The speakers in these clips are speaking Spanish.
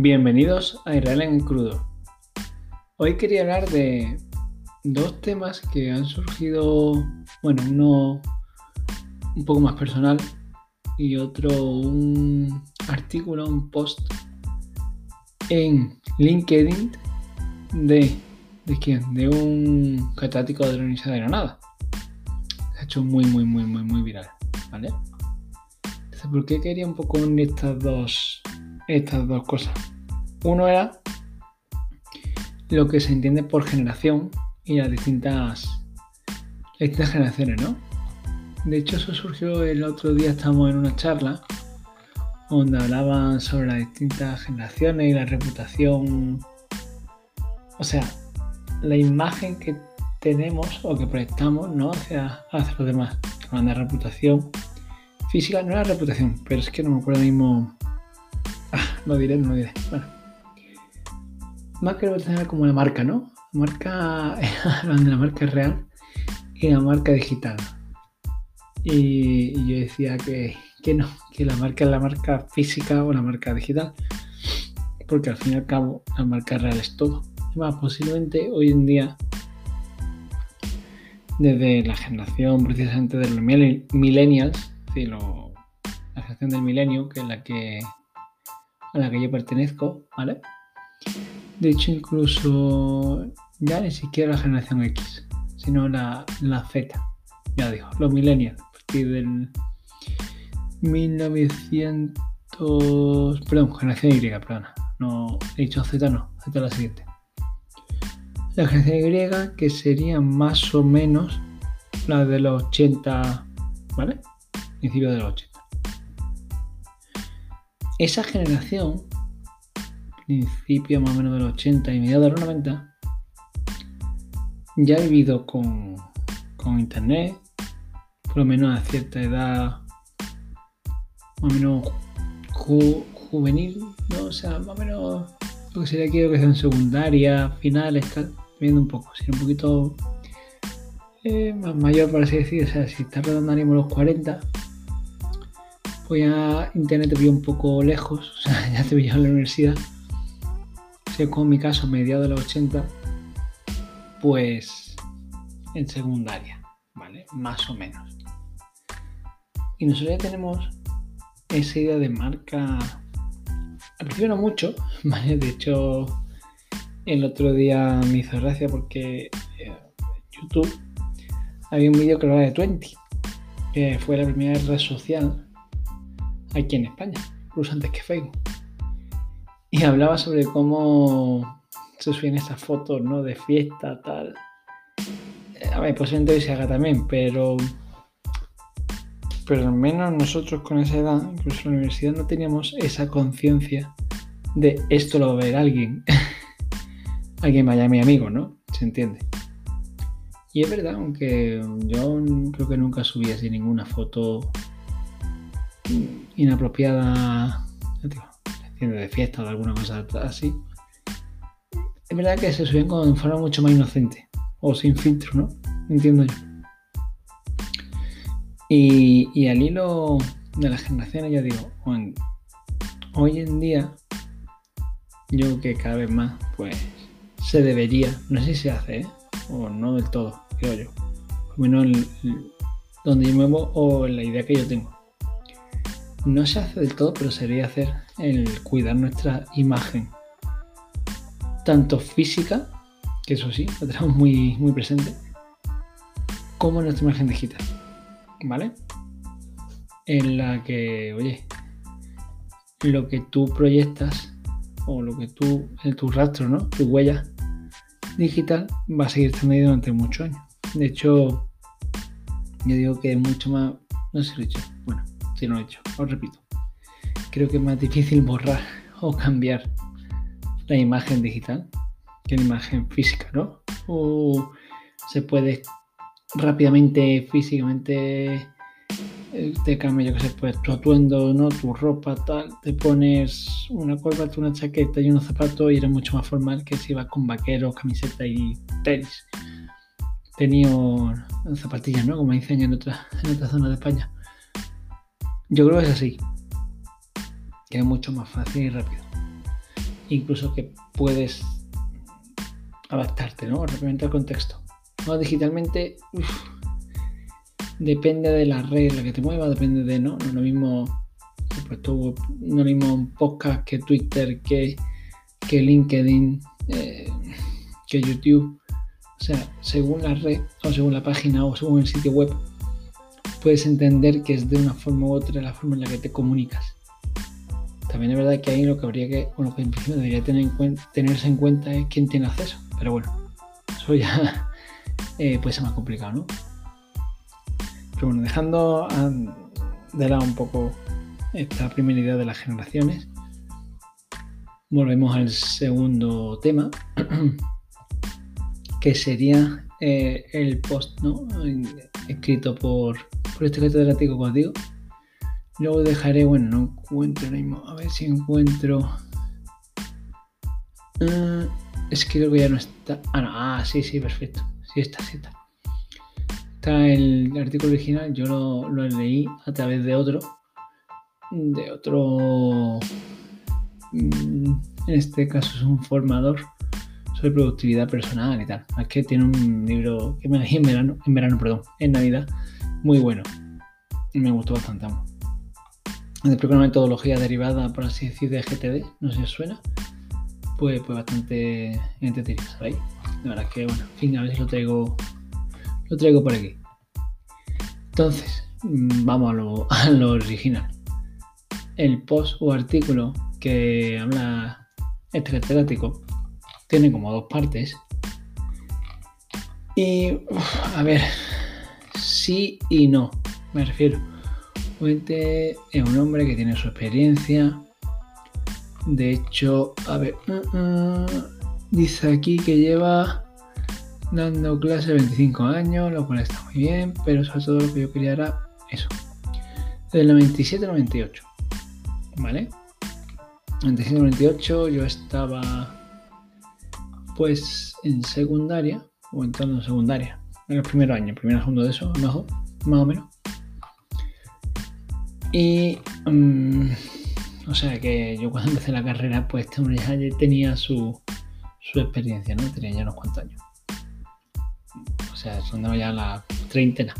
Bienvenidos a Israel en crudo. Hoy quería hablar de dos temas que han surgido, bueno, uno un poco más personal y otro un artículo, un post en LinkedIn de, ¿de quién? De un catedrático de la Universidad de Granada. Se ha hecho muy, muy, muy, muy, muy viral, ¿vale? Entonces, ¿por qué quería un poco unir estas dos, estas dos cosas? Uno era lo que se entiende por generación y las distintas, distintas generaciones, ¿no? De hecho, eso surgió el otro día, estábamos en una charla donde hablaban sobre las distintas generaciones y la reputación, o sea, la imagen que tenemos o que proyectamos ¿no? hacia, hacia los demás. Hablando de reputación física, no era reputación, pero es que no me acuerdo mismo. Ah, no diré, no diré. Bueno que tener como la marca, ¿no? Marca, la marca real y la marca digital. Y, yo decía que, no, que la marca es la marca física o la marca digital. Porque al fin y al cabo la marca real es todo. Más, posiblemente hoy en día, desde la generación precisamente de los millennials, es la generación del milenio, que es la que a la que yo pertenezco, ¿vale? De hecho, incluso ya ni siquiera la generación X, sino la, Z. Ya digo, los millennials, a partir del 1900. Perdón, generación Y, perdón. No, he dicho Z, no, Z la siguiente. La generación Y, que sería más o menos la de los 80, ¿vale? Principio de los 80. Esa generación principio más o menos de los 80 y mediados de los 90, ya he vivido con, internet, por lo menos a cierta edad, más o menos juvenil, ¿no? O sea, más o menos lo que sería aquí, que sea en secundaria, final, está viendo un poco, si un poquito eh, más mayor, por así decir, o sea, si está redondaríamos los 40, pues ya internet te un poco lejos, o sea, ya te pillado en la universidad como en mi caso, mediados de los 80, pues en secundaria, ¿vale? Más o menos. Y nosotros ya tenemos esa idea de marca. Al no mucho, ¿vale? De hecho, el otro día me hizo gracia porque en eh, YouTube había un vídeo que hablaba de 20, que fue la primera red social aquí en España, incluso antes que Facebook. Y hablaba sobre cómo se suben estas fotos, ¿no? De fiesta, tal. Eh, a ver, posiblemente hoy se haga también, pero. Pero al menos nosotros con esa edad, incluso en la universidad, no teníamos esa conciencia de esto lo va a ver alguien. alguien vaya mi amigo, ¿no? Se entiende. Y es verdad, aunque yo creo que nunca subí así ninguna foto inapropiada de fiesta o de alguna cosa así, es verdad que se suben con forma mucho más inocente o sin filtro, ¿no? Entiendo yo. Y, al hilo de las generaciones, yo digo, hoy en día, yo creo que cada vez más, pues se debería, no sé si se hace, ¿eh? o no del todo, creo yo. Lo menos donde yo muevo o la idea que yo tengo no se hace del todo, pero sería hacer el cuidar nuestra imagen, tanto física, que eso sí, lo tenemos muy, muy presente, como nuestra imagen digital, ¿vale? En la que, oye, lo que tú proyectas o lo que tú, en tu rastro, ¿no? Tu huella digital va a seguir estando ahí durante muchos años. De hecho, yo digo que es mucho más, no sé dicho, bueno, si no lo he hecho, os repito. Creo que es más difícil borrar o cambiar la imagen digital que la imagen física, ¿no? O se puede rápidamente, físicamente, eh, te cambia, yo que sé, pues tu atuendo, ¿no? Tu ropa, tal, te pones una corbata, una chaqueta y unos zapatos y eres mucho más formal que si vas con vaqueros, camiseta y tenis. Tenía zapatillas, ¿no? Como dicen en otras en otra zonas de España. Yo creo que es así. Que es mucho más fácil y rápido. incluso que puedes adaptarte, ¿no? Rápidamente al contexto. No, digitalmente, depende de la red en la que te muevas, depende de, ¿no? No lo mismo, pues no lo mismo un podcast que Twitter, que, que LinkedIn, eh, que YouTube. O sea, según la red, o según la página, o según el sitio web, puedes entender que es de una forma u otra la forma en la que te comunicas. También es verdad que ahí lo que habría que, principio debería tener en cuenta, tenerse en cuenta es quién tiene acceso. Pero bueno, eso ya eh, puede ser más complicado, ¿no? Pero bueno, dejando de lado un poco esta primera idea de las generaciones, volvemos al segundo tema, que sería eh, el post ¿no? escrito por, por este catedrático digo. Luego dejaré, bueno, no encuentro ahora mismo, a ver si encuentro. Uh, es que creo que ya no está. Ah, no, ah, sí, sí, perfecto. Sí está, sí está. Está el artículo original, yo lo, lo leí a través de otro. De otro. Mm, en este caso es un formador sobre productividad personal y tal. Es que tiene un libro que me leí en verano, en verano, perdón, en Navidad, muy bueno. Me gustó bastante. Después una metodología derivada, por así decir, de GTD, no sé si os suena, pues, pues bastante entretenido, ¿sabéis? La verdad que, bueno, en fin, a si lo traigo, lo traigo por aquí. Entonces, mm, vamos a lo, a lo original. El post o artículo que habla este catedrático tiene como dos partes. Y, a ver, sí y no, me refiero. Puente es un hombre que tiene su experiencia. De hecho, a ver, uh, uh, dice aquí que lleva dando clase 25 años, lo cual está muy bien, pero sobre todo lo que yo quería era eso. Del 97 al 98. ¿Vale? 97 98 yo estaba pues en secundaria, o entrando en secundaria, en el primer año, primer segundo de eso, más o menos. Y, mm, o sea que yo cuando empecé la carrera, pues este ya tenía su, su experiencia, ¿no? Tenía ya unos cuantos años. O sea, son ya la treintena.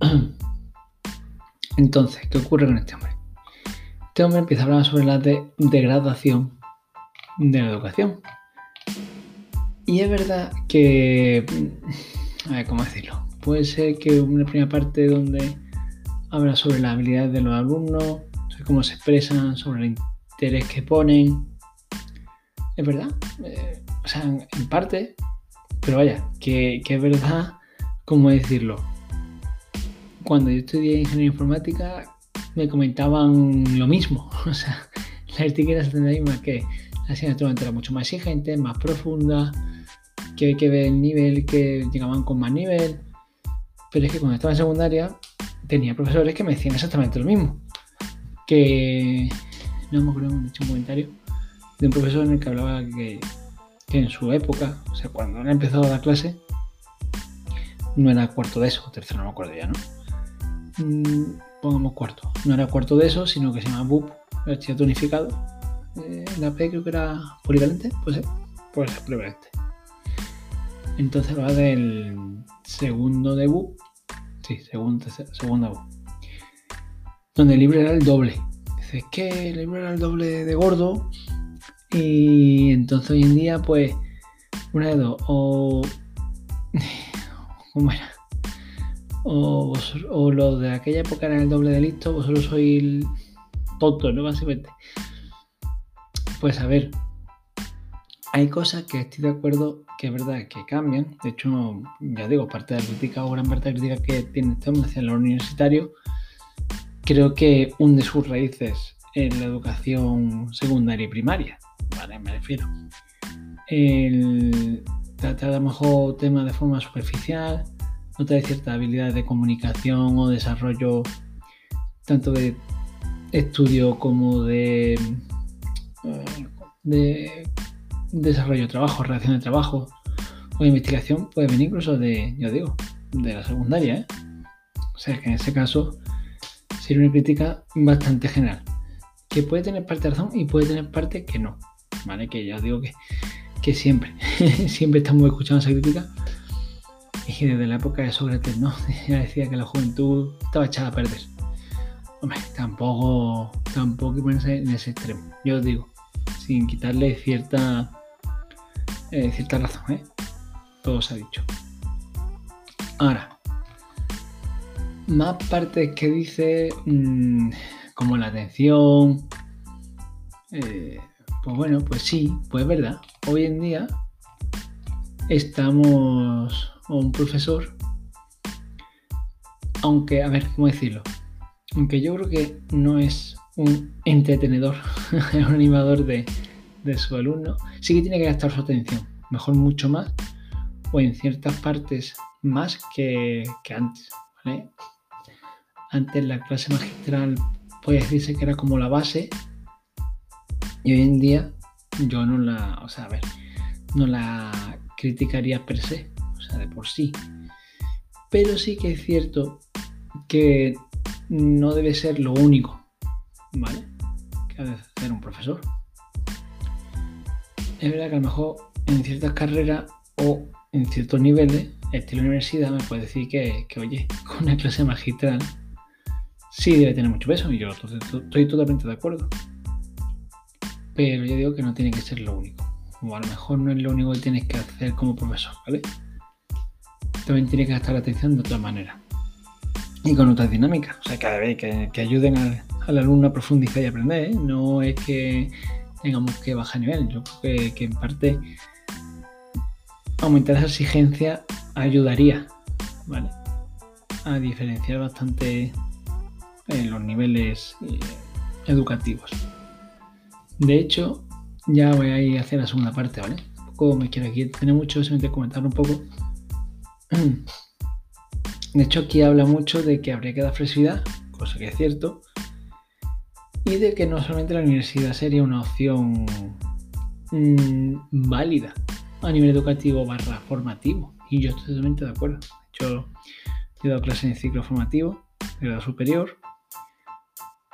Entonces, ¿qué ocurre con este hombre? Este hombre empieza a hablar sobre la degradación de la educación. Y es verdad que, a ver, ¿cómo decirlo? Puede ser que una primera parte donde habla sobre las habilidades de los alumnos, sobre cómo se expresan, sobre el interés que ponen. Es verdad, eh, o sea, en parte, pero vaya, que, es verdad, ¿cómo decirlo? Cuando yo estudié ingeniería informática, me comentaban lo mismo. O sea, la etiqueta la misma que la asignatura era mucho más exigente, más profunda, que hay que ver el nivel, que llegaban con más nivel. Pero es que cuando estaba en secundaria, tenía profesores que me decían exactamente lo mismo. Que no me acuerdo, he hecho un comentario de un profesor en el que hablaba que, en su época, o sea, cuando él empezado a dar clase, no era cuarto de eso, tercero no me acuerdo ya, ¿no? Mm, pongamos cuarto. No era cuarto de eso, sino que se llama BUP, archivo unificado. Eh, la P creo que era polivalente, pues ser, pues polivalente. Entonces va del segundo de BUP Sí, segundo, segunda Donde el libro era el doble. Dice, es que el libro era el doble de gordo. Y entonces hoy en día, pues, una de dos. O. ¿Cómo era? O, o los de aquella época eran el doble de listo, vosotros sois tontos, ¿no? Básicamente. Pues a ver, hay cosas que estoy de acuerdo que es verdad que cambian. De hecho, ya digo, parte de la crítica o gran parte de la crítica que tiene este hombre hacia el universitario, creo que hunde sus raíces en la educación secundaria y primaria. Vale, me refiero. El tratar a lo mejor temas de forma superficial, no trae ciertas habilidades de comunicación o desarrollo tanto de estudio como de, eh, de desarrollo de trabajo, relación de trabajo o investigación puede venir incluso de, yo digo, de la secundaria. ¿eh? O sea que en ese caso sería una crítica bastante general, que puede tener parte de razón y puede tener parte que no. ¿vale? Que ya os digo que, que siempre, siempre estamos escuchando esa crítica. Y desde la época de Sócrates, ¿no? Ya decía que la juventud estaba echada a perder. Hombre, tampoco, tampoco hay ponerse en ese extremo. Yo os digo, sin quitarle cierta, eh, cierta razón, ¿eh? Todo se ha dicho. Ahora, más partes que dice, mmm, como la atención, eh, pues bueno, pues sí, pues es verdad. Hoy en día estamos, un profesor, aunque, a ver, ¿cómo decirlo? Aunque yo creo que no es un entretenedor, un animador de, de su alumno, sí que tiene que gastar su atención, mejor mucho más, o en ciertas partes más que, antes. Antes la clase magistral puede decirse que era como la base y hoy en día yo no la, o sea, no la criticaría per se, o sea, de por sí. Pero sí que es cierto que no debe ser lo único, ¿vale? Que ha de hacer un profesor. Es verdad que a lo mejor en ciertas carreras o en ciertos niveles, estilo universidad, me puede decir que, que oye, con una clase magistral sí debe tener mucho peso y yo estoy totalmente de acuerdo. Pero yo digo que no tiene que ser lo único. O a lo mejor no es lo único que tienes que hacer como profesor, ¿vale? También tienes que gastar atención de otra manera. Y con otras dinámicas. O sea, vez que, que ayuden al, al, alumno a profundizar y aprender. ¿eh? No es que tengamos que bajar nivel. Yo creo que, en parte aumentar esa exigencia ayudaría, ¿vale? A diferenciar bastante en los niveles eh, educativos. De hecho, ya voy a ir hacia la segunda parte, ¿vale? Tampoco me quiero aquí tener mucho, simplemente comentar un poco. De hecho, aquí habla mucho de que habría que dar flexibilidad, cosa que es cierto, y de que no solamente la universidad sería una opción mmm, válida a nivel educativo barra formativo. Y yo estoy totalmente de acuerdo. Hecho, he dado clases en ciclo formativo, de grado superior.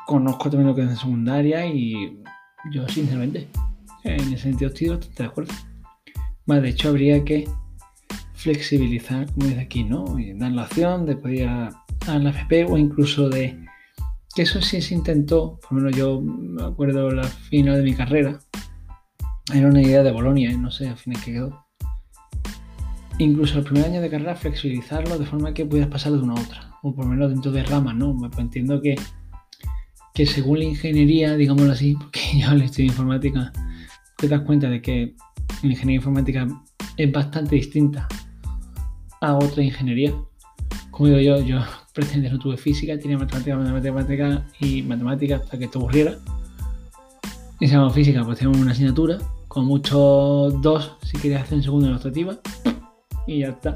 Conozco también lo que es en secundaria y yo sinceramente en ese sentido estoy bastante de acuerdo. Más de hecho habría que flexibilizar, como dice aquí, ¿no? Y dar la opción de poder ir a, a la FP o incluso de que eso sí se intentó, por lo menos yo me acuerdo la final de mi carrera, era una idea de Bolonia, no sé al final qué quedó. Incluso el primer año de carrera flexibilizarlo de forma que pudieras pasar de una a otra, o por lo menos dentro de ramas, ¿no? Pues entiendo que, que según la ingeniería, digámoslo así, porque yo le de informática, te das cuenta de que la ingeniería informática es bastante distinta a otra ingeniería. Como digo yo, yo pretendía no tuve física, tenía matemática, matemática y matemática hasta que te aburriera. Y se llama física, pues tenemos una asignatura, con muchos dos si querías hacer en segunda demostrativa. Y ya está.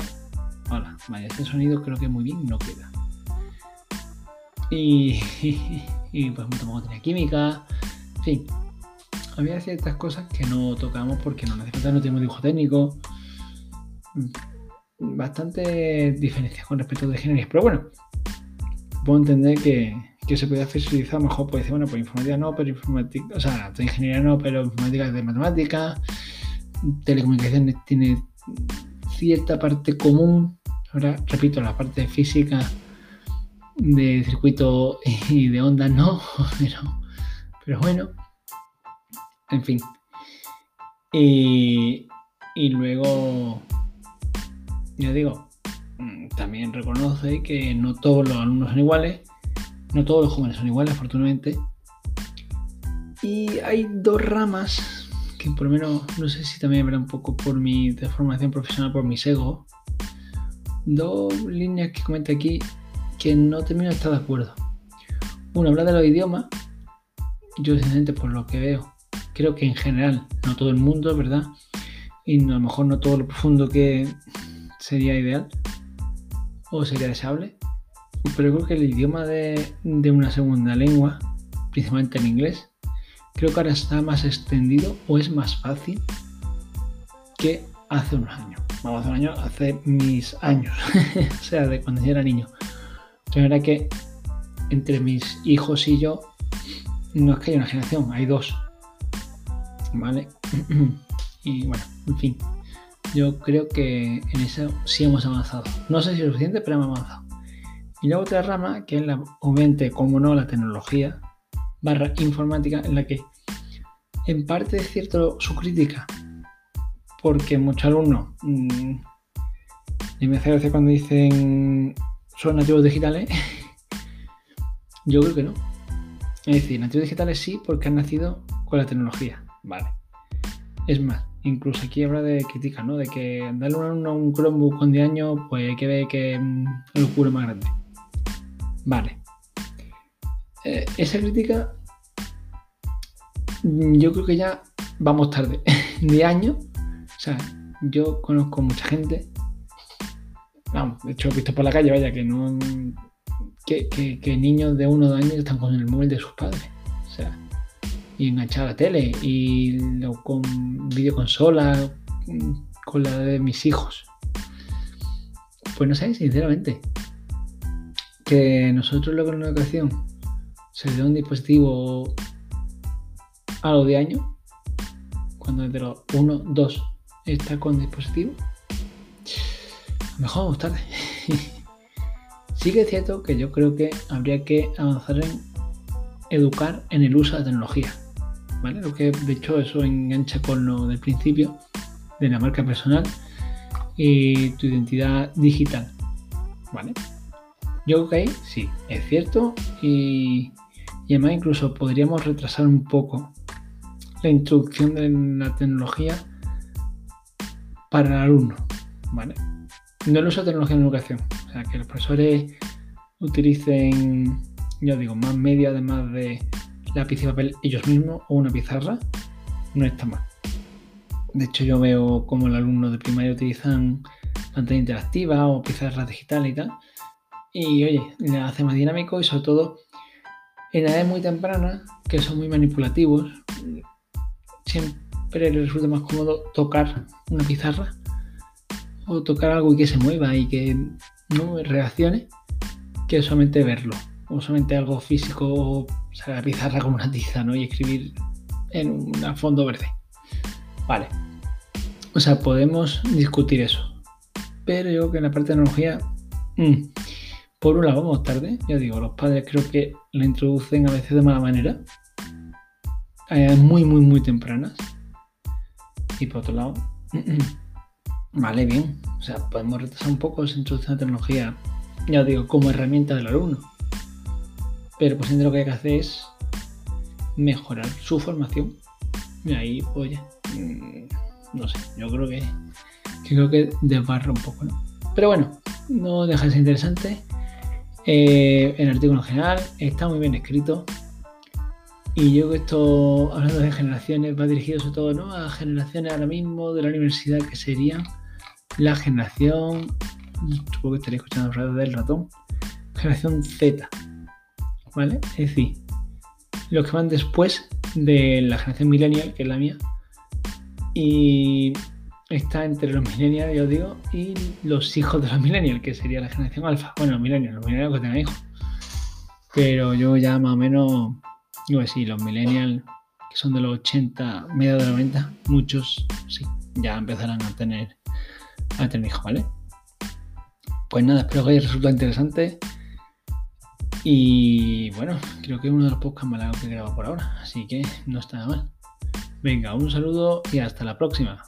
Hola, este sonido creo que muy bien no queda. Y, y, y pues tampoco tenía química. En fin, había ciertas cosas que no tocamos porque no necesitamos, no tenemos dibujo técnico. Bastante diferencia con respecto de ingeniería. Pero bueno, puedo entender que, que se podía flexibilizar mejor. Puede decir, bueno, pues informática no, pero informática, o sea, ingeniería no, pero informática es de matemática. Telecomunicaciones tiene cierta parte común. Ahora, repito, la parte física de circuito y de onda no, pero, pero bueno, en fin. Y, y luego, ya digo, también reconoce que no todos los alumnos son iguales, no todos los jóvenes son iguales, afortunadamente. Y hay dos ramas que por lo menos, no sé si también habrá un poco por mi formación profesional, por mi ego, dos líneas que comenta aquí que no termino de estar de acuerdo. Uno habla de los idiomas, yo sinceramente por lo que veo, creo que en general, no todo el mundo, ¿verdad? Y a lo mejor no todo lo profundo que sería ideal o sería deseable, pero creo que el idioma de, una segunda lengua, principalmente en inglés, creo que ahora está más extendido o es más fácil que hace unos años. Hace un año, hace mis años, o sea, de cuando yo era niño. La verdad que entre mis hijos y yo no es que haya una generación, hay dos. ¿Vale? y bueno, en fin, yo creo que en eso sí hemos avanzado. No sé si es suficiente, pero hemos avanzado. Y luego otra rama, que es la, obviamente, como no, la tecnología, barra informática, en la que en parte es cierto su crítica, porque muchos alumnos, y me hace cuando dicen son nativos digitales, yo creo que no. Es decir, nativos digitales sí, porque han nacido con la tecnología, vale. Es más, incluso aquí habla de crítica, ¿no? De que darle un, un Chromebook con 10 años, pues que ver que mm, el oscuro es más grande. Vale. Eh, esa crítica, mm, yo creo que ya vamos tarde. de años, o sea, yo conozco mucha gente, vamos, de hecho he visto por la calle, vaya, que no. Que, que, niños de uno o dos años están con el móvil de sus padres. O sea, y enganchado la tele, y con videoconsola, con la de mis hijos. Pues no sé, sinceramente que nosotros lo que en la educación se dé un dispositivo a los de año, cuando desde los 1, 2 está con dispositivo, mejor vamos tarde. sí que es cierto que yo creo que habría que avanzar en educar en el uso de la tecnología. Lo que de hecho eso engancha con lo del principio de la marca personal y tu identidad digital. ¿Vale? Yo creo que ahí sí, es cierto. Y, además incluso podríamos retrasar un poco la introducción de la tecnología para el alumno. ¿Vale? No el uso de tecnología en educación. O sea, que los profesores utilicen, yo digo, más media además de lápiz y papel ellos mismos o una pizarra, no está mal. De hecho, yo veo como los alumnos de primaria utilizan pantalla interactiva o pizarras digitales y tal. Y oye, le hace más dinámico y sobre todo en edades muy tempranas, que son muy manipulativos, siempre les resulta más cómodo tocar una pizarra o tocar algo y que se mueva y que no reaccione que solamente verlo o solamente algo físico o sea, la pizarra como una tiza ¿no? y escribir en un fondo verde. Vale. O sea, podemos discutir eso. Pero yo creo que en la parte de tecnología mm, por un lado, vamos tarde, ya digo, los padres creo que la introducen a veces de mala manera, muy, muy, muy tempranas. Y por otro lado, vale, bien, o sea, podemos retrasar un poco esa introducción de tecnología, ya digo, como herramienta del alumno. Pero pues lo que hay que hacer es mejorar su formación. Y ahí, oye, mm, no sé, yo creo que, creo que desbarra un poco, ¿no? Pero bueno, no deja de ser interesante. Eh, el artículo en general está muy bien escrito. Y yo que esto, hablando de generaciones, va dirigido sobre todo ¿no? a generaciones ahora mismo de la universidad que serían la generación, supongo que estaréis escuchando hablar del ratón, generación Z. ¿Vale? Es decir, los que van después de la generación millennial, que es la mía. Y está entre los millennials, yo digo, y los hijos de los millennials, que sería la generación alfa. Bueno, los millennials, los millennials que tengan hijos. Pero yo ya más o menos, digo sí, los millennials que son de los 80, medio de los 90, muchos sí, ya empezarán a tener, a tener hijos, ¿vale? Pues nada, espero que haya resultado interesante. Y bueno, creo que es uno de los podcasts más que he grabado por ahora, así que no está nada mal. Venga, un saludo y hasta la próxima.